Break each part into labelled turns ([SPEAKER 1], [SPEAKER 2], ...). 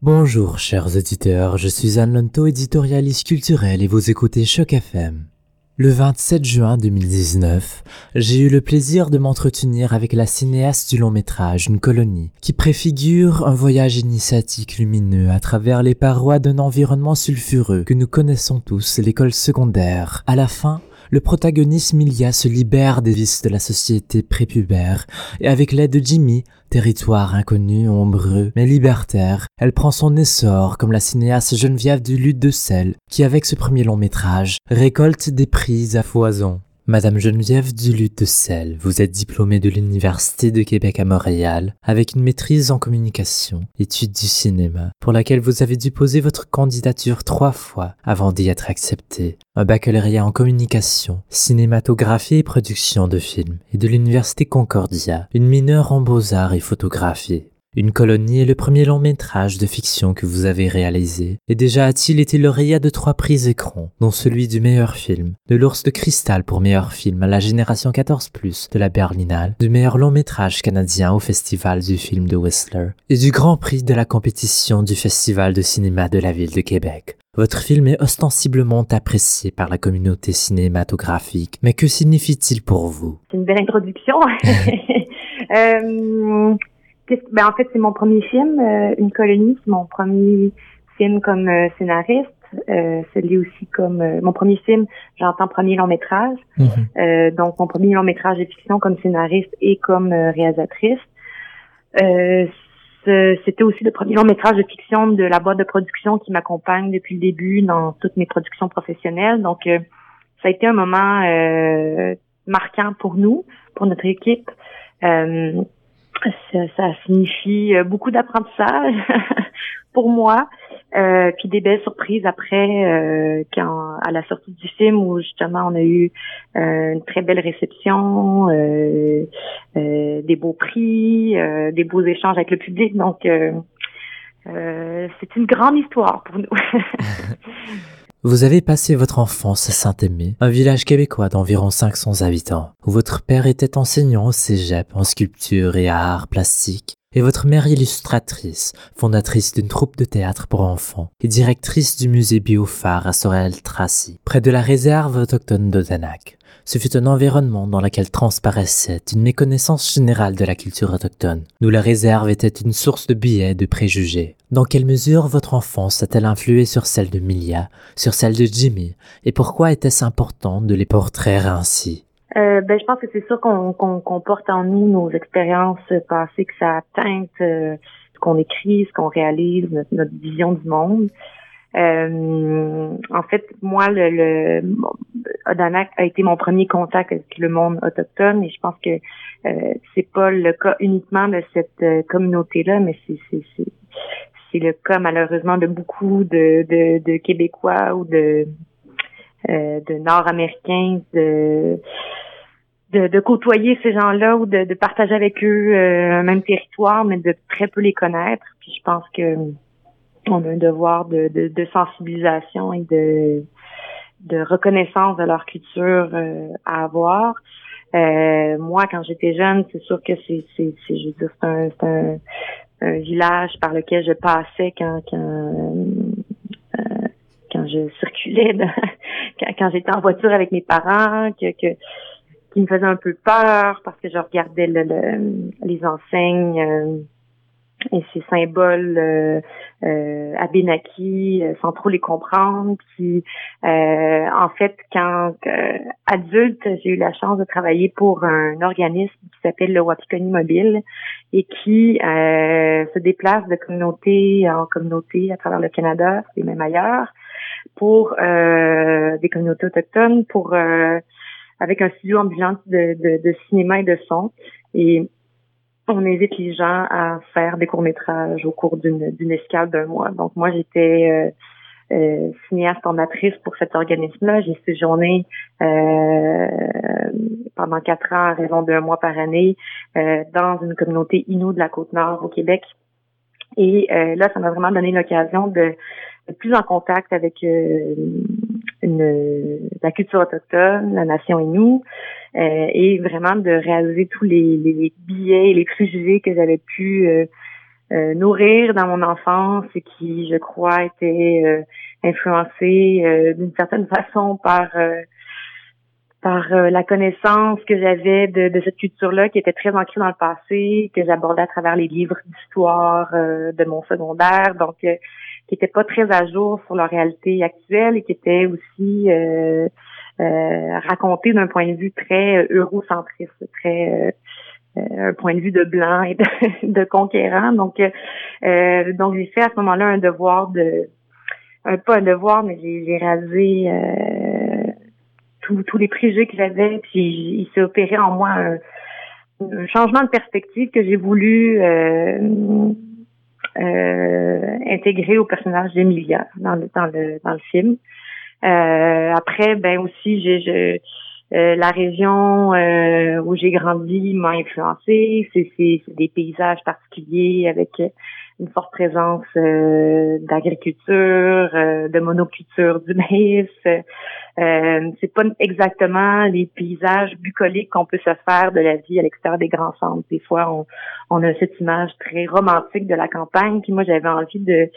[SPEAKER 1] Bonjour chers auditeurs, je suis Anne Lonto, éditorialiste culturel et vous écoutez Choc FM. Le 27 juin 2019, j'ai eu le plaisir de m'entretenir avec la cinéaste du long métrage Une colonie, qui préfigure un voyage initiatique lumineux à travers les parois d'un environnement sulfureux que nous connaissons tous, l'école secondaire. À la fin, le protagoniste Milia se libère des vices de la société prépubère et avec l'aide de Jimmy, territoire inconnu, ombreux, mais libertaire, elle prend son essor comme la cinéaste Geneviève du Lutte de Sel, qui avec ce premier long métrage récolte des prix à foison. Madame Geneviève Duluth de Selle, vous êtes diplômée de l'Université de Québec à Montréal avec une maîtrise en communication, études du cinéma, pour laquelle vous avez dû poser votre candidature trois fois avant d'y être acceptée. Un baccalauréat en communication, cinématographie et production de films, et de l'Université Concordia, une mineure en beaux-arts et photographie. Une colonie est le premier long métrage de fiction que vous avez réalisé, et déjà a-t-il été lauréat de trois prix écrans, dont celui du meilleur film, de l'ours de cristal pour meilleur film à la génération 14+, de la Berlinale, du meilleur long métrage canadien au festival du film de Whistler, et du grand prix de la compétition du festival de cinéma de la ville de Québec. Votre film est ostensiblement apprécié par la communauté cinématographique, mais que signifie-t-il pour vous?
[SPEAKER 2] C'est une belle introduction. euh ben, en fait, c'est mon premier film, euh, Une colonie, c'est mon premier film comme euh, scénariste. Euh, c'est aussi comme euh, mon premier film, j'entends premier long métrage. Mhm. donc mon premier long métrage de fiction comme scénariste et comme réalisatrice. C'était aussi le premier long métrage de fiction de la boîte de production qui m'accompagne depuis le début dans toutes mes productions professionnelles. Donc ça a été un moment marquant pour nous, pour notre équipe. Euh, ça, ça signifie euh, beaucoup d'apprentissage pour moi, euh, puis des belles surprises après euh, quand à la sortie du film où justement on a eu euh, une très belle réception, des beaux prix, des beaux échanges avec le public. Donc c'est une grande histoire pour nous.
[SPEAKER 1] Vous avez passé votre enfance à Saint-Aimé, un village québécois d'environ 500 habitants, où votre père était enseignant au cégep en sculpture et art plastique, et votre mère illustratrice, fondatrice d'une troupe de théâtre pour enfants et directrice du musée Biophare à Sorel-Tracy, près de la réserve autochtone d'Odanak. Ce fut un environnement dans lequel transparaissait une méconnaissance générale de la culture autochtone, d'où la réserve était une source de billets de préjugés. Dans quelle mesure votre enfance a-t-elle influé sur celle de Milia, sur celle de Jimmy, et pourquoi était-ce important de les portraire ainsi?
[SPEAKER 2] Euh, ben, je pense que c'est sûr qu'on porte en nous nos expériences passées, que ça teinte euh, ce qu'on écrit, ce qu'on réalise, notre, vision du monde. Euh, en fait, moi, le, le Odanak a été mon premier contact avec le monde autochtone et je pense que euh, c'est pas le cas uniquement de cette euh, communauté-là, mais c'est c'est le cas malheureusement de beaucoup de, de, de Québécois ou de euh, de Nord-Américains de, de, de côtoyer ces gens-là ou de, de partager avec eux un même territoire, mais de très peu les connaître. Puis je pense que on a un devoir de, de, sensibilisation et de, de reconnaissance de leur culture euh, à avoir. Euh, moi, quand j'étais jeune, c'est sûr que c'est, c'est, c'est, je veux c'est un, c'est un, un, village par lequel je passais quand, quand, euh, quand je circulais, quand, j'étais en voiture avec mes parents, que, que qui me faisait un peu peur parce que je regardais le, le les enseignes et ces symboles euh, euh, abénakis euh, sans trop les comprendre. Puis euh, en fait, quand euh, adulte, j'ai eu la chance de travailler pour un organisme qui s'appelle le Wapikoni Mobile et qui se déplace de communauté en communauté à travers le Canada et même ailleurs pour des communautés autochtones, pour avec un studio ambulant de, de, de cinéma et de son. Et on invite les gens à faire des courts-métrages au cours d'une escale d'un mois. Donc moi, j'étais euh, euh, cinéaste formatrice pour cet organisme-là. J'ai séjourné euh, pendant quatre ans à raison d'un mois par année euh, dans une communauté Innu de la Côte-Nord au Québec. Et euh, là, ça m'a vraiment donné l'occasion de, de plus en contact avec une, la culture autochtone, la nation Innu, et vraiment de réaliser tous les, les, billets et les préjugés que j'avais pu euh, nourrir dans mon enfance et qui, je crois, était influencé d'une certaine façon par par la connaissance que j'avais de, de, cette culture-là qui était très ancrée dans le passé, que j'abordais à travers les livres d'histoire de mon secondaire. Donc, qui était pas très à jour sur leur réalité actuelle et qui était aussi euh, euh, raconté d'un point de vue très eurocentriste, très euh, un point de vue de blanc et de, conquérant. Donc, euh, donc j'ai fait à ce moment-là un devoir de, pas un devoir, mais j'ai rasé tous les préjugés que j'avais, puis il s'est opéré en moi un, un, changement de perspective que j'ai voulu euh, intégré au personnage d'Emilia dans le dans le dans le film. Euh, après, ben aussi, j'ai euh, la région euh, où j'ai grandi m'a influencé. C'est des paysages particuliers avec une forte présence euh, d'agriculture, euh, de monoculture du maïs. Euh, c'est pas exactement les paysages bucoliques qu'on peut se faire de la vie à l'extérieur des grands centres. Des fois, on, on a cette image très romantique de la campagne. Puis moi, j'avais envie de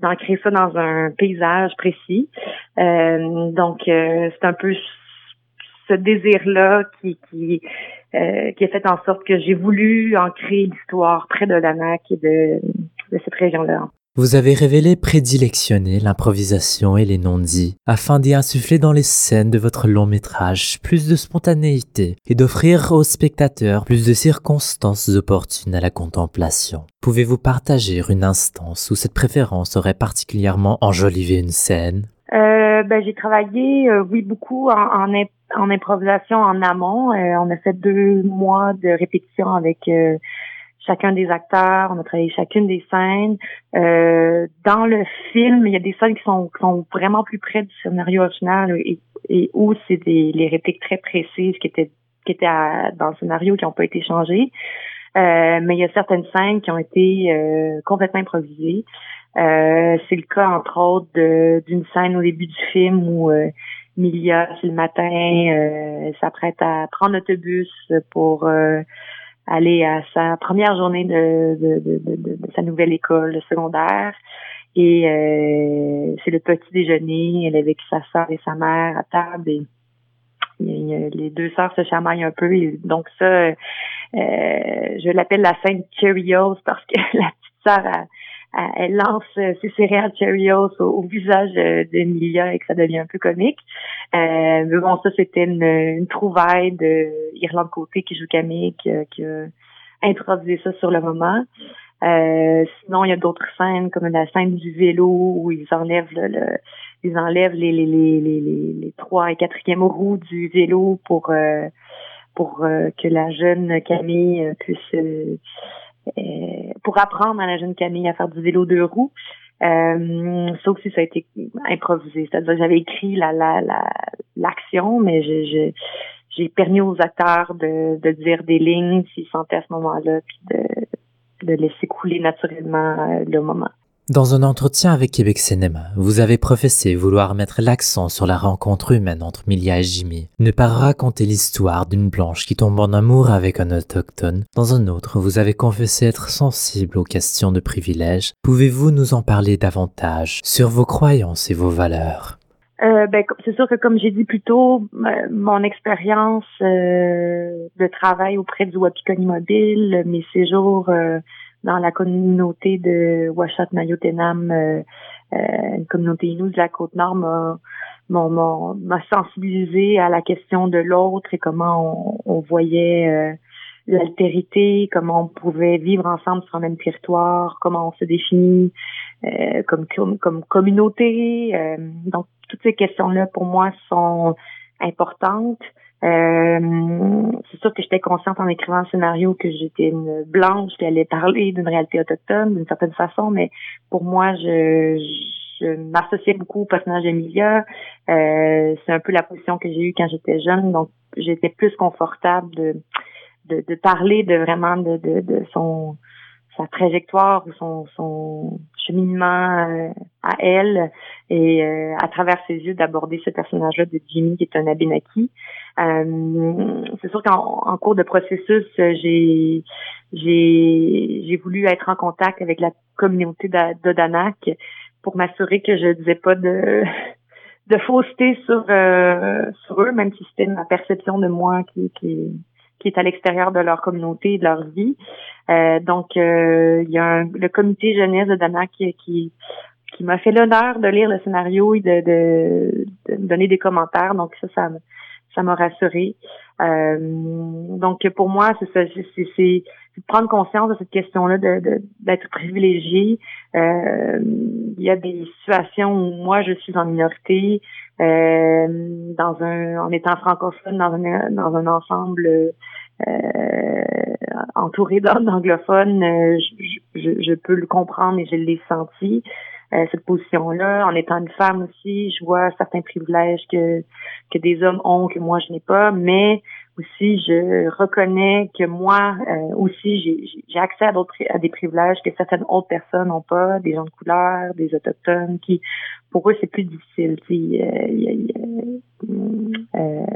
[SPEAKER 2] d'ancrer ça dans un paysage précis. donc, c'est un peu ce désir-là qui, qui, euh, qui a fait en sorte que j'ai voulu ancrer l'histoire près de Lanac et de, de cette région-là.
[SPEAKER 1] Vous avez révélé prédilectionner l'improvisation et les non-dits afin d'y insuffler dans les scènes de votre long métrage plus de spontanéité et d'offrir aux spectateurs plus de circonstances opportunes à la contemplation. Pouvez-vous partager une instance où cette préférence aurait particulièrement enjolivé une scène?
[SPEAKER 2] Euh, ben, j'ai travaillé, euh, oui, beaucoup en, en, en, improvisation en amont. Euh, on a fait deux mois de répétition avec euh, chacun des acteurs. On a travaillé chacune des scènes. dans le film, il y a des scènes qui sont, qui sont vraiment plus près du scénario original et, et où c'est des les répliques très précises qui étaient qui étaient dans le scénario qui n'ont pas été changées. mais il y a certaines scènes qui ont été complètement improvisées. Euh, c'est le cas, entre autres, d'une scène au début du film où euh, Milia, le matin, euh, s'apprête à prendre l'autobus pour euh, aller à sa première journée de, de, de, de, sa nouvelle école secondaire. Et c'est le petit déjeuner. Elle est avec sa soeur et sa mère à table et les deux sœurs se chamaillent un peu. Donc ça, je l'appelle la scène Cheerios parce que la petite sœur a elle lance euh, ses céréales Cheerios au, visage d'Emilia et que ça devient un peu comique. Euh, mais bon, ça, c'était une, une, trouvaille de Irlande Côté qui joue Camille, qui, qui, a introduit ça sur le moment. Euh, sinon, il y a d'autres scènes, comme la scène du vélo où ils enlèvent le, ils enlèvent les, les, les, les, trois et quatrième roues du vélo pour euh, pour euh, que la jeune Camille puisse euh, pour apprendre à la jeune Camille à faire du vélo deux roues. Euh, ça aussi, ça a été improvisé. C'est-à-dire j'avais écrit la l'action, la, mais j'ai j'ai permis aux acteurs de, de dire des lignes s'ils sentaient à ce moment-là, puis de, de laisser couler naturellement euh, le moment.
[SPEAKER 1] Dans un entretien avec Québec Cinéma, vous avez professé vouloir mettre l'accent sur la rencontre humaine entre Milia et Jimmy, ne pas raconter l'histoire d'une blanche qui tombe en amour avec un autochtone. Dans un autre, vous avez confessé être sensible aux questions de privilèges. Pouvez-vous nous en parler davantage sur vos croyances et vos valeurs?
[SPEAKER 2] Euh, ben, c'est sûr que comme j'ai dit plus tôt, mon expérience euh, de travail auprès du Wapikoni Mobile, mes séjours euh, dans la communauté de Washat Mayotenam, euh, euh, une communauté inoue de la Côte-Nord, m'a m'a sensibilisé à la question de l'autre et comment on, voyait euh, l'altérité, comment on pouvait vivre ensemble sur un même territoire, comment on se définit euh, comme, comme, comme communauté. Euh, donc, toutes ces questions-là, pour moi, sont importantes. Euh, que j'étais consciente en écrivant le scénario que j'étais une blanche qui allait parler d'une réalité autochtone d'une certaine façon, mais pour moi, je, je m'associais beaucoup au personnage d'Emilia. Euh, c'est un peu la position que j'ai eue quand j'étais jeune, donc j'étais plus confortable de, de, de, parler de vraiment de, de, de son sa trajectoire ou son, son cheminement euh, à elle et euh, à travers ses yeux d'aborder ce personnage-là de Jimmy qui est un Abenaki. Euh, c'est sûr qu'en cours de processus, j'ai j'ai j'ai voulu être en contact avec la communauté d'Odanak pour m'assurer que je disais pas de de fausseté sur euh, sur eux, même si c'était ma perception de moi qui qui qui est à l'extérieur de leur communauté et de leur vie. Euh, donc, il y a le comité jeunesse de Dana qui, qui, qui m'a fait l'honneur de lire le scénario et de, de, de, donner des commentaires. Donc, ça, ça, ça m'a rassurée. Euh, donc, pour moi, c'est prendre conscience de cette question-là, d'être privilégié. Euh, il y a des situations où moi, je suis en minorité, euh, dans un, en étant francophone, dans un, dans un ensemble euh, entouré d'anglophones, euh, je, je, je, peux le comprendre et je l'ai senti. Euh, cette position-là. En étant une femme aussi, je vois certains privilèges que, que des hommes ont que moi je n'ai pas, mais aussi je reconnais que moi euh, aussi j'ai accès à d'autres à des privilèges que certaines autres personnes n'ont pas, des gens de couleur, des autochtones qui pour eux c'est plus difficile. Euh, euh,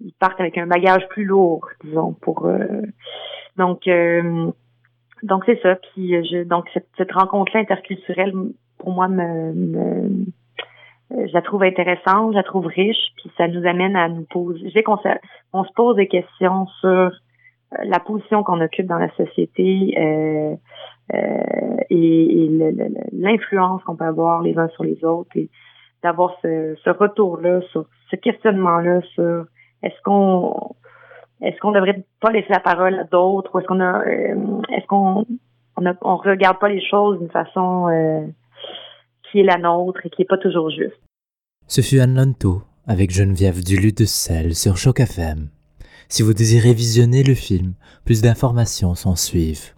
[SPEAKER 2] ils partent avec un bagage plus lourd, disons, pour donc donc c'est ça. Puis je donc cette, cette rencontre-là interculturelle pour moi, me, je la trouve intéressante, je la trouve riche, puis ça nous amène à nous poser. J'ai qu'on on se pose des questions sur euh, la position qu'on occupe dans la société euh, euh, et, l'influence qu'on peut avoir les uns sur les autres et d'avoir ce, retour-là, sur ce questionnement-là sur est-ce qu'on est-ce qu'on devrait pas laisser la parole à d'autres ou est-ce qu'on a est-ce qu'on on, on regarde pas les choses d'une façon qui est la nôtre et qui n'est pas toujours juste.
[SPEAKER 1] Ce fut Anne Lanto avec Geneviève Duluth de Sel sur Choc FM. Si vous désirez visionner le film, plus d'informations s'en suivent.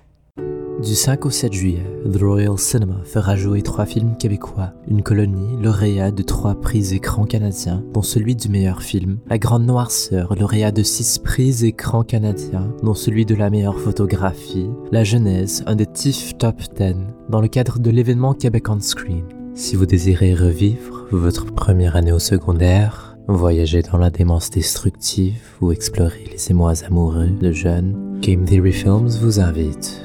[SPEAKER 1] Du 5 au 7 juillet, The Royal Cinema fera jouer trois films québécois, une colonie lauréat de trois prix écran canadiens, dont celui du meilleur film, La Grande Noirceur, lauréat de six prix écran canadiens, dont celui de la meilleure photographie, La Genèse, un des TIFF Top 10, dans le cadre de l'événement Québec on Screen. Si vous désirez revivre votre première année au secondaire, voyager dans la démence destructive ou explorer les émois amoureux de jeunes, Game Theory Films vous invite.